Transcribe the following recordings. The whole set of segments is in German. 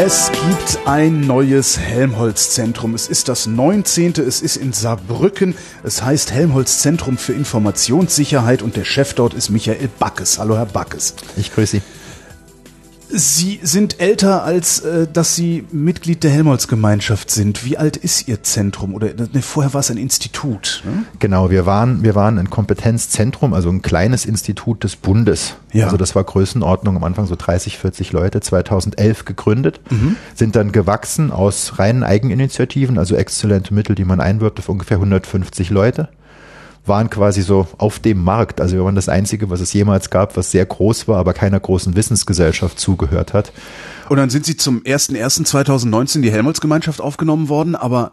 Es gibt ein neues Helmholtz-Zentrum. Es ist das 19. Es ist in Saarbrücken. Es heißt Helmholtz Zentrum für Informationssicherheit und der Chef dort ist Michael Backes. Hallo, Herr Backes. Ich grüße Sie. Sie sind älter, als äh, dass Sie Mitglied der Helmholtz-Gemeinschaft sind. Wie alt ist Ihr Zentrum? Oder ne, vorher war es ein Institut. Ne? Genau, wir waren, wir waren ein Kompetenzzentrum, also ein kleines Institut des Bundes. Ja. Also das war Größenordnung am Anfang so 30, 40 Leute, 2011 gegründet, mhm. sind dann gewachsen aus reinen Eigeninitiativen, also exzellente Mittel, die man einwirbt, auf ungefähr 150 Leute waren quasi so auf dem Markt. Also wir waren das Einzige, was es jemals gab, was sehr groß war, aber keiner großen Wissensgesellschaft zugehört hat. Und dann sind Sie zum 01.01.2019 in die Helmholtz-Gemeinschaft aufgenommen worden, aber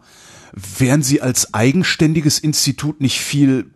wären Sie als eigenständiges Institut nicht viel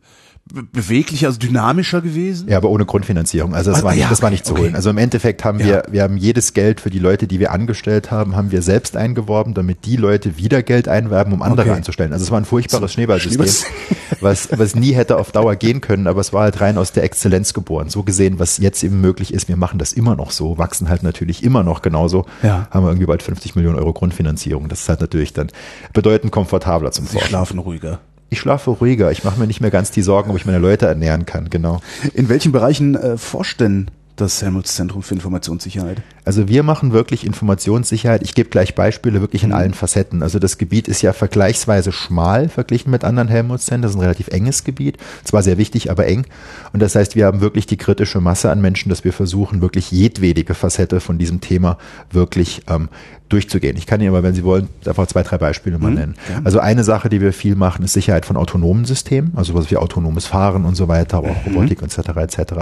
beweglicher, also dynamischer gewesen? Ja, aber ohne Grundfinanzierung. Also das, ah, war, nicht, ja, das war nicht zu okay. holen. Also im Endeffekt haben ja. wir, wir haben jedes Geld für die Leute, die wir angestellt haben, haben wir selbst eingeworben, damit die Leute wieder Geld einwerben, um andere okay. anzustellen. Also es war ein furchtbares so, Schneeballsystem, was, was nie hätte auf Dauer gehen können, aber es war halt rein aus der Exzellenz geboren. So gesehen, was jetzt eben möglich ist, wir machen das immer noch so, wachsen halt natürlich immer noch genauso. Ja. Haben wir irgendwie bald 50 Millionen Euro Grundfinanzierung. Das ist halt natürlich dann bedeutend komfortabler zum Sie Forschen. schlafen ruhiger. Ich schlafe ruhiger. Ich mache mir nicht mehr ganz die Sorgen, ob ich meine Leute ernähren kann. Genau. In welchen Bereichen äh, forscht denn das Helmholtz-Zentrum für Informationssicherheit? Also wir machen wirklich Informationssicherheit. Ich gebe gleich Beispiele wirklich in mhm. allen Facetten. Also das Gebiet ist ja vergleichsweise schmal verglichen mit anderen Helmholtz-Zentren. Das ist ein relativ enges Gebiet. Zwar sehr wichtig, aber eng. Und das heißt, wir haben wirklich die kritische Masse an Menschen, dass wir versuchen, wirklich jedwedige Facette von diesem Thema wirklich ähm, durchzugehen. Ich kann Ihnen aber, wenn Sie wollen, einfach zwei, drei Beispiele mal mhm, nennen. Ja. Also eine Sache, die wir viel machen, ist Sicherheit von autonomen Systemen, also was wie autonomes Fahren und so weiter, aber auch mhm. Robotik etc. etc.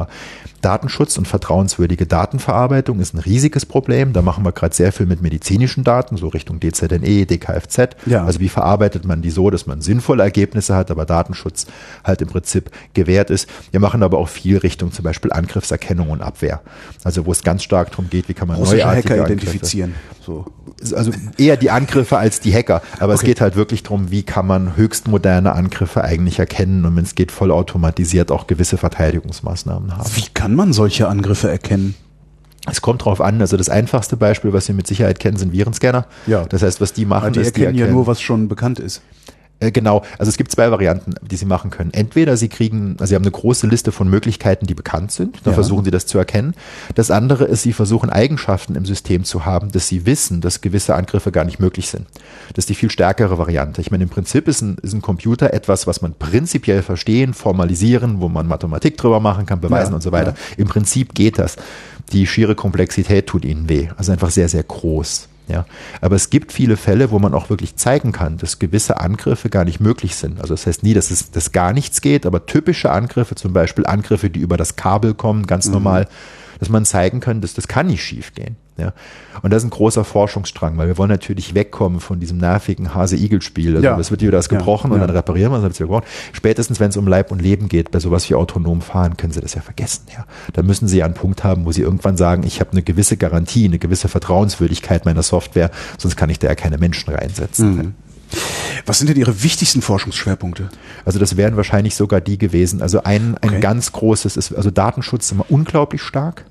Datenschutz und vertrauenswürdige Datenverarbeitung ist ein riesiges Problem. Da machen wir gerade sehr viel mit medizinischen Daten, so Richtung DZNE, DKFZ. Ja. Also wie verarbeitet man die so, dass man sinnvolle Ergebnisse hat, aber Datenschutz halt im Prinzip gewährt ist. Wir machen aber auch viel Richtung zum Beispiel Angriffserkennung und Abwehr. Also wo es ganz stark darum geht, wie kann man neuartige Hacker identifizieren. So also eher die Angriffe als die Hacker. Aber okay. es geht halt wirklich darum, wie kann man höchst moderne Angriffe eigentlich erkennen und wenn es geht, vollautomatisiert auch gewisse Verteidigungsmaßnahmen haben. Wie kann man solche Angriffe erkennen? Es kommt drauf an, also das einfachste Beispiel, was wir mit Sicherheit kennen, sind Virenscanner. Ja. Das heißt, was die machen, Aber die erkennen, die erkennen ja nur, was schon bekannt ist. Äh, genau, also es gibt zwei Varianten, die Sie machen können. Entweder Sie kriegen, also Sie haben eine große Liste von Möglichkeiten, die bekannt sind, dann ja. versuchen Sie das zu erkennen. Das andere ist, Sie versuchen Eigenschaften im System zu haben, dass Sie wissen, dass gewisse Angriffe gar nicht möglich sind. Das ist die viel stärkere Variante. Ich meine, im Prinzip ist ein, ist ein Computer etwas, was man prinzipiell verstehen, formalisieren, wo man Mathematik drüber machen kann, beweisen ja, und so weiter. Ja. Im Prinzip geht das. Die schiere Komplexität tut Ihnen weh. Also einfach sehr, sehr groß. Ja, aber es gibt viele Fälle, wo man auch wirklich zeigen kann, dass gewisse Angriffe gar nicht möglich sind. Also das heißt nie, dass es dass gar nichts geht, aber typische Angriffe, zum Beispiel Angriffe, die über das Kabel kommen, ganz mhm. normal, dass man zeigen kann, dass das kann nicht schief gehen. Ja. Und das ist ein großer Forschungsstrang, weil wir wollen natürlich wegkommen von diesem nervigen Hase-Igel-Spiel. Also ja. es wird wieder das gebrochen ja. und dann reparieren wir es, wieder gebrochen. Spätestens, wenn es um Leib und Leben geht, bei sowas wie autonom fahren, können Sie das ja vergessen. Ja. Da müssen Sie ja einen Punkt haben, wo Sie irgendwann sagen, ich habe eine gewisse Garantie, eine gewisse Vertrauenswürdigkeit meiner Software, sonst kann ich da ja keine Menschen reinsetzen. Mhm. Was sind denn Ihre wichtigsten Forschungsschwerpunkte? Also das wären wahrscheinlich sogar die gewesen. Also ein, ein okay. ganz großes ist, also Datenschutz ist immer unglaublich stark.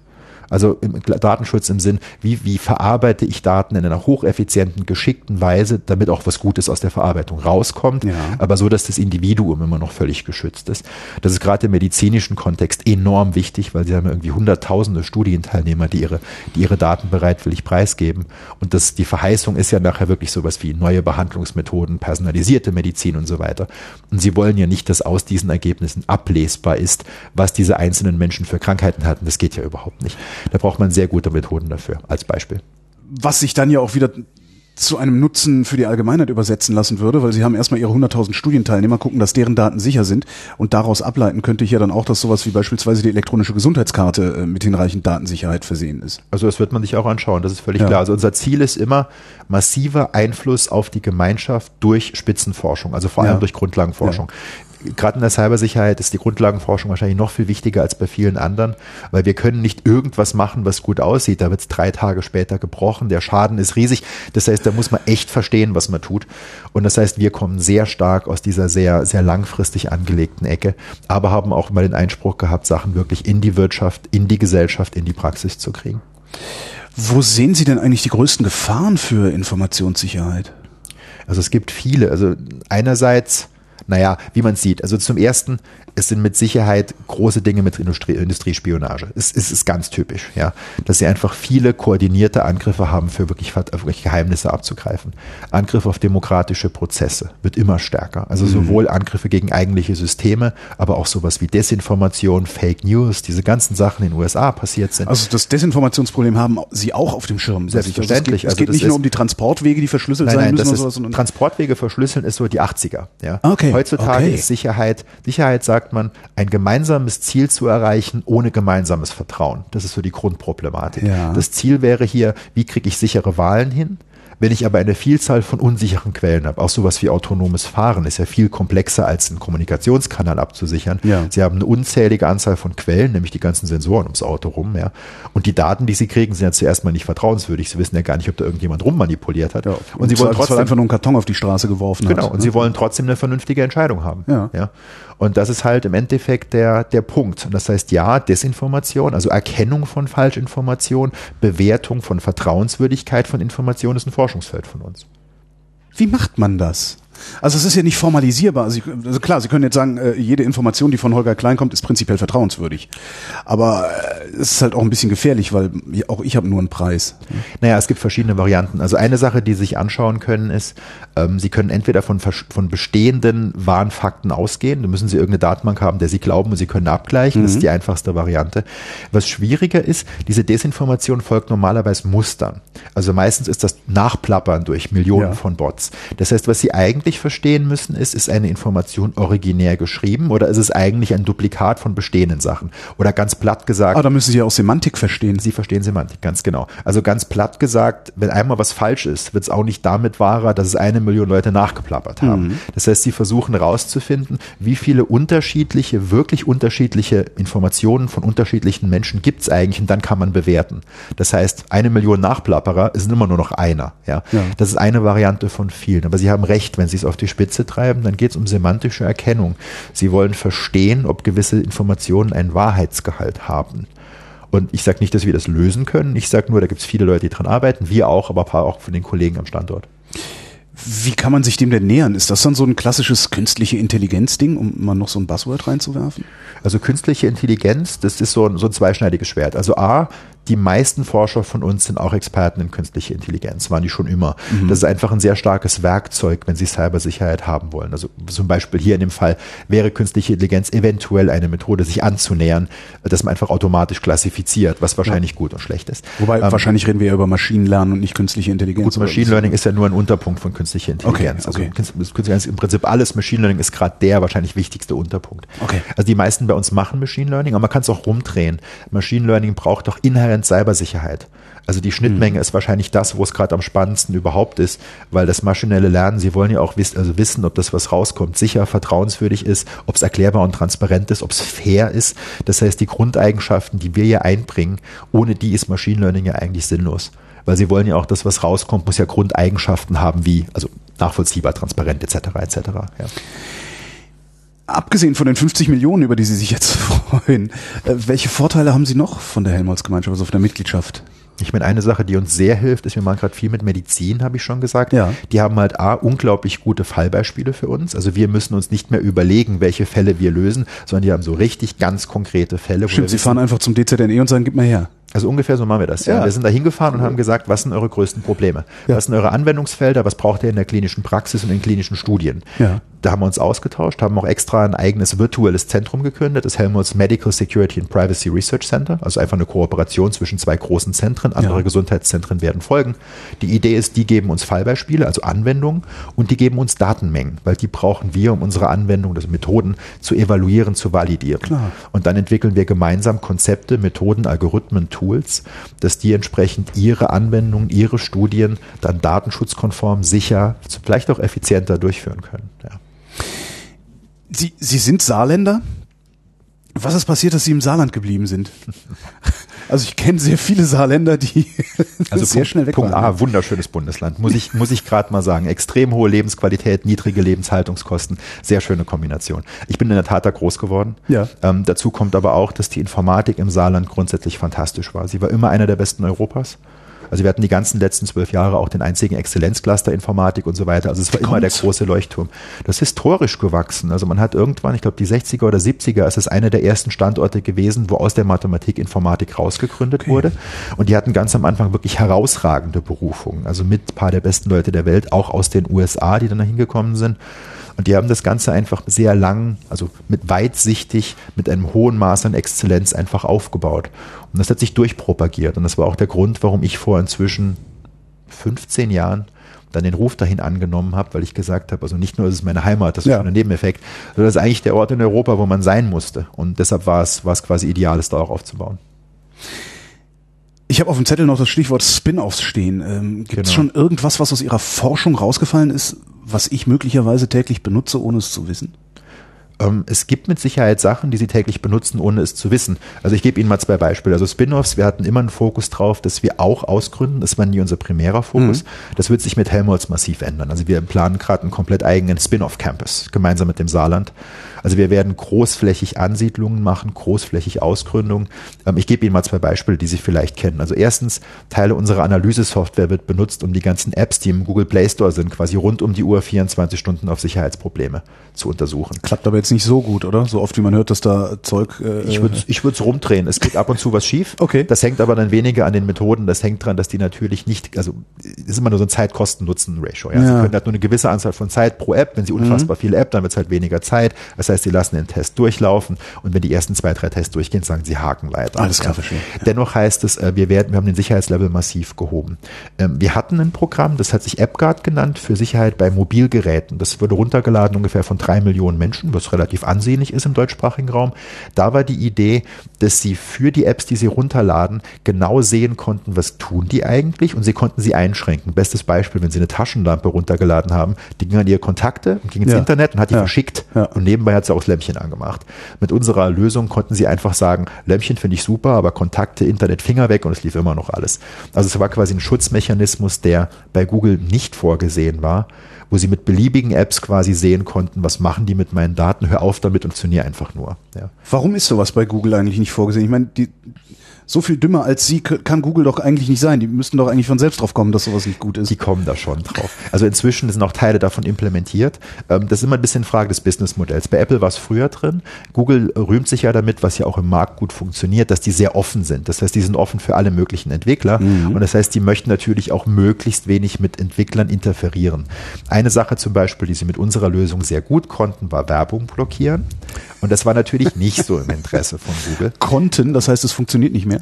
Also im Datenschutz im Sinn, wie, wie verarbeite ich Daten in einer hocheffizienten, geschickten Weise, damit auch was Gutes aus der Verarbeitung rauskommt, ja. aber so, dass das Individuum immer noch völlig geschützt ist. Das ist gerade im medizinischen Kontext enorm wichtig, weil sie haben irgendwie hunderttausende Studienteilnehmer, die ihre, die ihre Daten bereitwillig preisgeben. Und das, die Verheißung ist ja nachher wirklich sowas wie neue Behandlungsmethoden, personalisierte Medizin und so weiter. Und sie wollen ja nicht, dass aus diesen Ergebnissen ablesbar ist, was diese einzelnen Menschen für Krankheiten hatten. Das geht ja überhaupt nicht. Da braucht man sehr gute Methoden dafür, als Beispiel. Was sich dann ja auch wieder zu einem Nutzen für die Allgemeinheit übersetzen lassen würde, weil sie haben erstmal ihre 100.000 Studienteilnehmer, gucken, dass deren Daten sicher sind und daraus ableiten könnte ich ja dann auch, dass sowas wie beispielsweise die elektronische Gesundheitskarte äh, mit hinreichend Datensicherheit versehen ist. Also das wird man sich auch anschauen, das ist völlig ja. klar. Also unser Ziel ist immer massiver Einfluss auf die Gemeinschaft durch Spitzenforschung, also vor allem ja. durch Grundlagenforschung. Ja gerade in der Cybersicherheit ist die Grundlagenforschung wahrscheinlich noch viel wichtiger als bei vielen anderen, weil wir können nicht irgendwas machen, was gut aussieht. Da wird es drei Tage später gebrochen, der Schaden ist riesig. Das heißt, da muss man echt verstehen, was man tut. Und das heißt, wir kommen sehr stark aus dieser sehr, sehr langfristig angelegten Ecke, aber haben auch mal den Einspruch gehabt, Sachen wirklich in die Wirtschaft, in die Gesellschaft, in die Praxis zu kriegen. Wo sehen Sie denn eigentlich die größten Gefahren für Informationssicherheit? Also es gibt viele. Also einerseits naja, wie man sieht. Also zum ersten, es sind mit Sicherheit große Dinge mit Industrie, Industriespionage. Es, es ist ganz typisch, ja, dass sie einfach viele koordinierte Angriffe haben, für wirklich, wirklich Geheimnisse abzugreifen. Angriff auf demokratische Prozesse wird immer stärker. Also mhm. sowohl Angriffe gegen eigentliche Systeme, aber auch sowas wie Desinformation, Fake News, diese ganzen Sachen in den USA passiert sind. Also das Desinformationsproblem haben Sie auch auf dem Schirm. Selbstverständlich. Also es geht, es geht nicht nur um die Transportwege, die verschlüsselt nein, nein, sein müssen. Oder sowas, Transportwege verschlüsseln ist so die 80er. Ja. Okay. Heutzutage okay. ist Sicherheit, Sicherheit sagt sagt man, ein gemeinsames Ziel zu erreichen ohne gemeinsames Vertrauen. Das ist so die Grundproblematik. Ja. Das Ziel wäre hier, wie kriege ich sichere Wahlen hin? Wenn ich aber eine Vielzahl von unsicheren Quellen habe, auch sowas wie autonomes Fahren ist ja viel komplexer als einen Kommunikationskanal abzusichern. Ja. Sie haben eine unzählige Anzahl von Quellen, nämlich die ganzen Sensoren ums Auto rum, ja. Und die Daten, die sie kriegen, sind ja zuerst mal nicht vertrauenswürdig. Sie wissen ja gar nicht, ob da irgendjemand rummanipuliert hat. Ja. Und, und, sie wollen trotzdem einfach nur einen Karton auf die Straße geworfen Genau. Hat, und ne? sie wollen trotzdem eine vernünftige Entscheidung haben. Ja. ja. Und das ist halt im Endeffekt der, der Punkt. Und das heißt, ja, Desinformation, also Erkennung von Falschinformation, Bewertung von Vertrauenswürdigkeit von Information ist ein Forschungsfeld von uns. Wie macht man das? Also es ist ja nicht formalisierbar. Also, also, klar, Sie können jetzt sagen, äh, jede Information, die von Holger Klein kommt, ist prinzipiell vertrauenswürdig. Aber äh, es ist halt auch ein bisschen gefährlich, weil auch ich habe nur einen Preis. Naja, es gibt verschiedene Varianten. Also eine Sache, die Sie sich anschauen können, ist, ähm, Sie können entweder von, von bestehenden wahren Fakten ausgehen. Da müssen Sie irgendeine Datenbank haben, der Sie glauben und Sie können abgleichen. Mhm. Das ist mhm. die einfachste Variante. Was schwieriger ist, diese Desinformation folgt normalerweise Mustern. Also meistens ist das Nachplappern durch Millionen ja. von Bots. Das heißt, was Sie eigentlich eigentlich verstehen müssen, ist, ist eine Information originär geschrieben oder ist es eigentlich ein Duplikat von bestehenden Sachen? Oder ganz platt gesagt. Aber da müssen Sie ja auch Semantik verstehen. Sie verstehen Semantik, ganz genau. Also ganz platt gesagt, wenn einmal was falsch ist, wird es auch nicht damit wahrer, dass es eine Million Leute nachgeplappert haben. Mhm. Das heißt, Sie versuchen herauszufinden, wie viele unterschiedliche, wirklich unterschiedliche Informationen von unterschiedlichen Menschen gibt es eigentlich und dann kann man bewerten. Das heißt, eine Million Nachplapperer ist immer nur noch einer. Ja? ja. Das ist eine Variante von vielen. Aber Sie haben recht, wenn Sie Sie es auf die Spitze treiben, dann geht es um semantische Erkennung. Sie wollen verstehen, ob gewisse Informationen einen Wahrheitsgehalt haben. Und ich sage nicht, dass wir das lösen können. Ich sage nur, da gibt es viele Leute, die dran arbeiten, wir auch, aber ein paar auch von den Kollegen am Standort. Wie kann man sich dem denn nähern? Ist das dann so ein klassisches künstliche Intelligenz-Ding, um mal noch so ein Buzzword reinzuwerfen? Also künstliche Intelligenz, das ist so ein, so ein zweischneidiges Schwert. Also A, die meisten Forscher von uns sind auch Experten in künstliche Intelligenz, waren die schon immer. Mhm. Das ist einfach ein sehr starkes Werkzeug, wenn Sie Cybersicherheit haben wollen. Also zum Beispiel hier in dem Fall wäre künstliche Intelligenz eventuell eine Methode, sich anzunähern, dass man einfach automatisch klassifiziert, was wahrscheinlich ja. gut und schlecht ist. Wobei ähm, wahrscheinlich reden wir ja über Maschinenlernen und nicht künstliche Intelligenz. Gut, Machine Learning ist ja nur ein Unterpunkt von künstlicher Intelligenz. Okay, okay. Also künstliche Intelligenz im Prinzip alles. Machine Learning ist gerade der wahrscheinlich wichtigste Unterpunkt. Okay. Also die meisten bei uns machen Machine Learning, aber man kann es auch rumdrehen. Machine Learning braucht doch inhärent Cybersicherheit. Also die Schnittmenge mhm. ist wahrscheinlich das, wo es gerade am spannendsten überhaupt ist, weil das maschinelle Lernen, Sie wollen ja auch wissen, also wissen, ob das, was rauskommt, sicher, vertrauenswürdig ist, ob es erklärbar und transparent ist, ob es fair ist. Das heißt, die Grundeigenschaften, die wir hier einbringen, ohne die ist Machine Learning ja eigentlich sinnlos. Weil Sie wollen ja auch, das, was rauskommt, muss ja Grundeigenschaften haben, wie, also nachvollziehbar, transparent etc. etc. Ja abgesehen von den 50 Millionen, über die Sie sich jetzt freuen, äh, welche Vorteile haben Sie noch von der Helmholtz-Gemeinschaft, also von der Mitgliedschaft? Ich meine, eine Sache, die uns sehr hilft, ist, wir machen gerade viel mit Medizin, habe ich schon gesagt. Ja. Die haben halt A, unglaublich gute Fallbeispiele für uns. Also wir müssen uns nicht mehr überlegen, welche Fälle wir lösen, sondern die haben so richtig ganz konkrete Fälle. Stimmt, Sie fahren einfach zum DZNE und sagen, gib mal her. Also ungefähr so machen wir das. Ja. ja. Wir sind da hingefahren und haben gesagt, was sind eure größten Probleme? Ja. Was sind eure Anwendungsfelder? Was braucht ihr in der klinischen Praxis und in klinischen Studien? Ja. da haben wir uns ausgetauscht, haben auch extra ein eigenes virtuelles Zentrum gegründet, das Helmholtz Medical Security and Privacy Research Center, also einfach eine Kooperation zwischen zwei großen Zentren. Andere. Gesundheitszentren werden folgen. Die Idee ist, die geben uns Fallbeispiele, also Anwendungen, und die geben uns Datenmengen, weil die brauchen wir, um unsere Anwendungen, also Methoden zu evaluieren, zu validieren. Klar. Und dann entwickeln wir gemeinsam Konzepte, Methoden, Algorithmen, Tools, dass die entsprechend ihre Anwendungen, ihre Studien dann datenschutzkonform, sicher, vielleicht auch effizienter durchführen können. Ja. Sie, Sie sind Saarländer? Was ist passiert, dass Sie im Saarland geblieben sind? Also ich kenne sehr viele Saarländer, die also sehr Punkt, schnell weg Punkt waren. A, wunderschönes Bundesland, muss ich, muss ich gerade mal sagen. Extrem hohe Lebensqualität, niedrige Lebenshaltungskosten, sehr schöne Kombination. Ich bin in der Tat da groß geworden. Ja. Ähm, dazu kommt aber auch, dass die Informatik im Saarland grundsätzlich fantastisch war. Sie war immer einer der besten Europas. Also wir hatten die ganzen letzten zwölf Jahre auch den einzigen Exzellenzcluster Informatik und so weiter. Also es war immer der große Leuchtturm. Das ist historisch gewachsen. Also man hat irgendwann, ich glaube die 60er oder 70er, ist es einer der ersten Standorte gewesen, wo aus der Mathematik Informatik rausgegründet okay. wurde. Und die hatten ganz am Anfang wirklich herausragende Berufungen. Also mit ein paar der besten Leute der Welt, auch aus den USA, die dann da hingekommen sind. Und die haben das Ganze einfach sehr lang, also mit weitsichtig, mit einem hohen Maß an Exzellenz einfach aufgebaut. Und das hat sich durchpropagiert. Und das war auch der Grund, warum ich vor inzwischen 15 Jahren dann den Ruf dahin angenommen habe, weil ich gesagt habe, also nicht nur ist es meine Heimat, das ist ja. ein Nebeneffekt, sondern das ist eigentlich der Ort in Europa, wo man sein musste. Und deshalb war es, war es quasi ideal, es da auch aufzubauen. Ich habe auf dem Zettel noch das Stichwort Spin-offs stehen. Ähm, Gibt es genau. schon irgendwas, was aus Ihrer Forschung rausgefallen ist, was ich möglicherweise täglich benutze, ohne es zu wissen? Ähm, es gibt mit Sicherheit Sachen, die Sie täglich benutzen, ohne es zu wissen. Also ich gebe Ihnen mal zwei Beispiele. Also Spin-offs, wir hatten immer einen Fokus drauf, dass wir auch ausgründen. Das war nie unser primärer Fokus. Mhm. Das wird sich mit Helmholtz massiv ändern. Also wir planen gerade einen komplett eigenen Spin-off-Campus, gemeinsam mit dem Saarland. Also wir werden großflächig Ansiedlungen machen, großflächig Ausgründungen. Ähm, ich gebe Ihnen mal zwei Beispiele, die Sie vielleicht kennen. Also erstens, Teile unserer Analysesoftware wird benutzt, um die ganzen Apps, die im Google Play Store sind, quasi rund um die Uhr 24 Stunden auf Sicherheitsprobleme zu untersuchen. Klappt aber jetzt nicht so gut, oder? So oft wie man hört, dass da Zeug. Äh, ich würde ich es rumdrehen. Es geht ab und zu was schief. Okay. Das hängt aber dann weniger an den Methoden. Das hängt daran, dass die natürlich nicht, also ist immer nur so ein Zeit-Kosten-Nutzen-Ratio. Ja? ja. Sie können halt nur eine gewisse Anzahl von Zeit pro App. Wenn Sie unfassbar mhm. viel App, dann wird es halt weniger Zeit. Das heißt, Sie lassen den Test durchlaufen und wenn die ersten zwei, drei Tests durchgehen, sagen Sie Haken weiter. Alles klar, verstehe. Ja. Dennoch heißt es, äh, wir werden, wir haben den Sicherheitslevel massiv gehoben. Ähm, wir hatten ein Programm, das hat sich AppGuard genannt für Sicherheit bei Mobilgeräten. Das wurde runtergeladen ungefähr von drei Millionen Menschen, was relativ ansehnlich ist im deutschsprachigen Raum. Da war die Idee, dass Sie für die Apps, die Sie runterladen, genau sehen konnten, was tun die eigentlich und Sie konnten sie einschränken. Bestes Beispiel, wenn Sie eine Taschenlampe runtergeladen haben, die ging an Ihre Kontakte und ging ins ja. Internet und hat die ja. verschickt und nebenbei hat sie auch das Lämpchen angemacht. Mit unserer Lösung konnten Sie einfach sagen, Lämpchen finde ich super, aber Kontakte, Internet, Finger weg und es lief immer noch alles. Also es war quasi ein Schutzmechanismus, der bei Google nicht vorgesehen war wo sie mit beliebigen Apps quasi sehen konnten, was machen die mit meinen Daten, hör auf damit und funktioniere einfach nur. Ja. Warum ist sowas bei Google eigentlich nicht vorgesehen? Ich meine, die, so viel dümmer als sie kann Google doch eigentlich nicht sein. Die müssten doch eigentlich von selbst drauf kommen, dass sowas nicht gut ist. Die kommen da schon drauf. Also inzwischen sind auch Teile davon implementiert. Ähm, das ist immer ein bisschen Frage des Businessmodells. Bei Apple war es früher drin. Google rühmt sich ja damit, was ja auch im Markt gut funktioniert, dass die sehr offen sind. Das heißt, die sind offen für alle möglichen Entwickler. Mhm. Und das heißt, die möchten natürlich auch möglichst wenig mit Entwicklern interferieren. Eine Sache zum Beispiel, die sie mit unserer Lösung sehr gut konnten, war Werbung blockieren. Und das war natürlich nicht so im Interesse von Google. Konnten, das heißt, es funktioniert nicht mehr?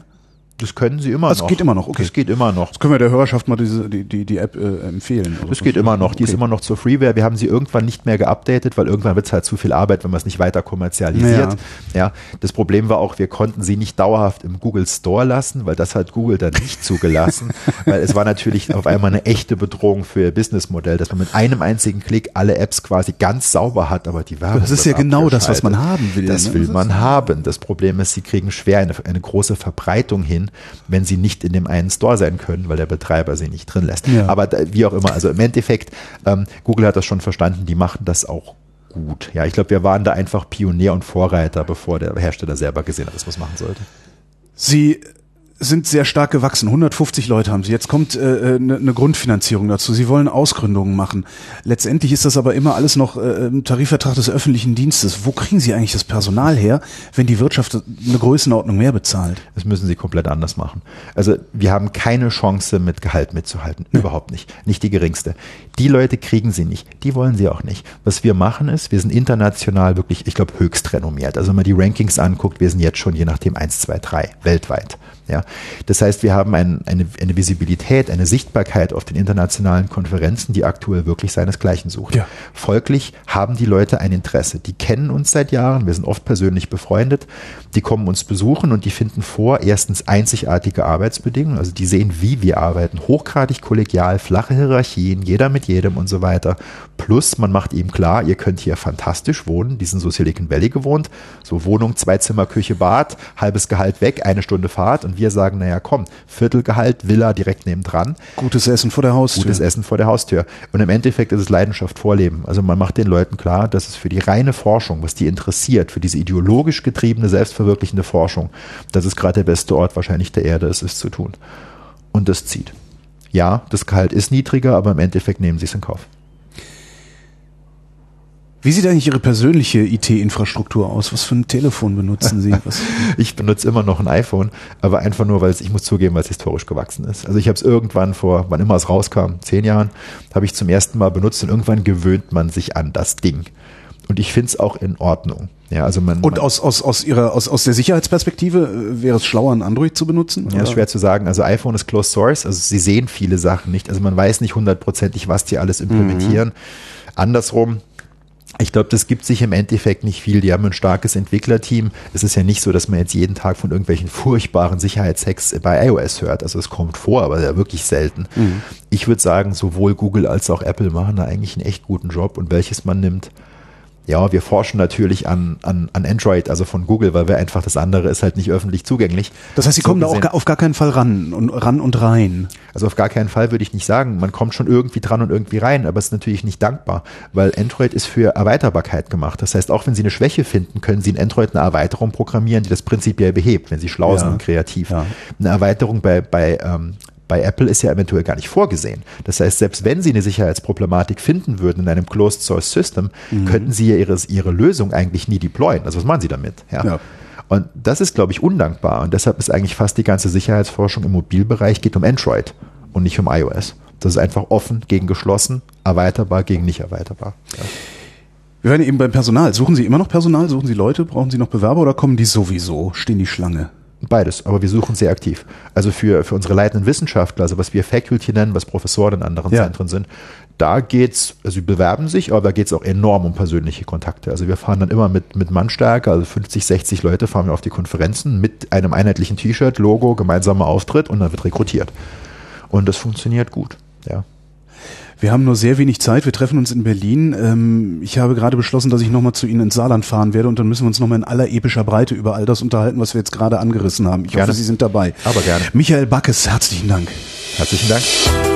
Das können Sie immer das noch. Das geht immer noch, okay. Das geht immer noch. Das können wir der Hörerschaft mal diese, die, die, die App äh, empfehlen. Das geht immer noch. Die okay. ist immer noch zur Freeware. Wir haben sie irgendwann nicht mehr geupdatet, weil irgendwann wird es halt zu viel Arbeit, wenn man es nicht weiter kommerzialisiert. Ja. ja. Das Problem war auch, wir konnten sie nicht dauerhaft im Google Store lassen, weil das hat Google dann nicht zugelassen. weil es war natürlich auf einmal eine echte Bedrohung für ihr Businessmodell, dass man mit einem einzigen Klick alle Apps quasi ganz sauber hat, aber die Werbung. Das ist ja genau das, was man haben will. Das ne? will man haben. Das Problem ist, sie kriegen schwer eine, eine große Verbreitung hin, wenn sie nicht in dem einen Store sein können, weil der Betreiber sie nicht drin lässt. Ja. Aber wie auch immer, also im Endeffekt, ähm, Google hat das schon verstanden, die machen das auch gut. Ja, ich glaube, wir waren da einfach Pionier und Vorreiter, bevor der Hersteller selber gesehen hat, dass man es machen sollte. Sie sind sehr stark gewachsen. 150 Leute haben sie. Jetzt kommt äh, eine, eine Grundfinanzierung dazu. Sie wollen Ausgründungen machen. Letztendlich ist das aber immer alles noch äh, im Tarifvertrag des öffentlichen Dienstes. Wo kriegen Sie eigentlich das Personal her, wenn die Wirtschaft eine Größenordnung mehr bezahlt? Das müssen Sie komplett anders machen. Also wir haben keine Chance, mit Gehalt mitzuhalten. Ja. Überhaupt nicht. Nicht die geringste. Die Leute kriegen Sie nicht. Die wollen Sie auch nicht. Was wir machen ist, wir sind international wirklich, ich glaube, höchst renommiert. Also wenn man die Rankings anguckt, wir sind jetzt schon je nachdem 1, 2, 3 weltweit. Ja, das heißt, wir haben ein, eine, eine Visibilität, eine Sichtbarkeit auf den internationalen Konferenzen, die aktuell wirklich seinesgleichen sucht. Ja. Folglich haben die Leute ein Interesse. Die kennen uns seit Jahren, wir sind oft persönlich befreundet, die kommen uns besuchen und die finden vor, erstens einzigartige Arbeitsbedingungen, also die sehen, wie wir arbeiten, hochgradig kollegial, flache Hierarchien, jeder mit jedem und so weiter. Plus, man macht ihm klar, ihr könnt hier fantastisch wohnen, die sind so Silicon Valley gewohnt, so Wohnung, zwei Zimmer, Küche, Bad, halbes Gehalt weg, eine Stunde Fahrt und wir sagen, naja, komm, Viertelgehalt, Villa direkt nebendran. Gutes Essen vor der Haustür. Gutes Essen vor der Haustür. Und im Endeffekt ist es Leidenschaft vorleben. Also man macht den Leuten klar, dass es für die reine Forschung, was die interessiert, für diese ideologisch getriebene, selbstverwirklichende Forschung, dass es gerade der beste Ort wahrscheinlich der Erde ist, es zu tun. Und das zieht. Ja, das Gehalt ist niedriger, aber im Endeffekt nehmen sie es in Kauf. Wie sieht eigentlich Ihre persönliche IT-Infrastruktur aus? Was für ein Telefon benutzen Sie? Was? ich benutze immer noch ein iPhone, aber einfach nur, weil es, ich muss zugeben, weil es historisch gewachsen ist. Also ich habe es irgendwann vor, wann immer es rauskam, zehn Jahren, habe ich zum ersten Mal benutzt und irgendwann gewöhnt man sich an das Ding. Und ich finde es auch in Ordnung. Ja, also man, und aus, aus, aus, ihrer, aus, aus der Sicherheitsperspektive äh, wäre es schlauer, ein Android zu benutzen? Ja, ist schwer zu sagen. Also iPhone ist Closed Source, also sie sehen viele Sachen nicht. Also man weiß nicht hundertprozentig, was die alles implementieren. Mhm. Andersrum, ich glaube, das gibt sich im Endeffekt nicht viel. Die haben ein starkes Entwicklerteam. Es ist ja nicht so, dass man jetzt jeden Tag von irgendwelchen furchtbaren Sicherheitshacks bei iOS hört. Also es kommt vor, aber ja wirklich selten. Mhm. Ich würde sagen, sowohl Google als auch Apple machen da eigentlich einen echt guten Job und welches man nimmt, ja, wir forschen natürlich an, an, an Android, also von Google, weil wir einfach das andere ist halt nicht öffentlich zugänglich. Das heißt, Sie so kommen da auch auf gar keinen Fall ran und ran und rein. Also auf gar keinen Fall würde ich nicht sagen. Man kommt schon irgendwie dran und irgendwie rein, aber es ist natürlich nicht dankbar, weil Android ist für Erweiterbarkeit gemacht. Das heißt, auch wenn Sie eine Schwäche finden, können Sie in Android eine Erweiterung programmieren, die das prinzipiell behebt, wenn Sie schlau ja. sind und kreativ. Ja. Eine Erweiterung bei, bei ähm, bei Apple ist ja eventuell gar nicht vorgesehen. Das heißt, selbst wenn Sie eine Sicherheitsproblematik finden würden in einem Closed Source System, mhm. könnten Sie ja ihre, ihre Lösung eigentlich nie deployen. Also was machen Sie damit? Ja. ja. Und das ist, glaube ich, undankbar. Und deshalb ist eigentlich fast die ganze Sicherheitsforschung im Mobilbereich geht um Android und nicht um iOS. Das ist einfach offen gegen geschlossen, erweiterbar gegen nicht erweiterbar. Ja. Wir werden eben beim Personal. Suchen Sie immer noch Personal? Suchen Sie Leute? Brauchen Sie noch Bewerber oder kommen die sowieso? Stehen die Schlange? Beides, aber wir suchen sehr aktiv. Also für, für unsere leitenden Wissenschaftler, also was wir Faculty nennen, was Professoren in anderen ja. Zentren sind, da geht's, also sie bewerben sich, aber da geht's auch enorm um persönliche Kontakte. Also wir fahren dann immer mit, mit Mannstärke, also 50, 60 Leute fahren wir auf die Konferenzen mit einem einheitlichen T-Shirt, Logo, gemeinsamer Auftritt und dann wird rekrutiert. Und das funktioniert gut, ja. Wir haben nur sehr wenig Zeit. Wir treffen uns in Berlin. Ähm, ich habe gerade beschlossen, dass ich nochmal zu Ihnen ins Saarland fahren werde und dann müssen wir uns nochmal in aller epischer Breite über all das unterhalten, was wir jetzt gerade angerissen haben. Ich gerne. hoffe, Sie sind dabei. Aber gerne. Michael Backes, herzlichen Dank. Herzlichen Dank.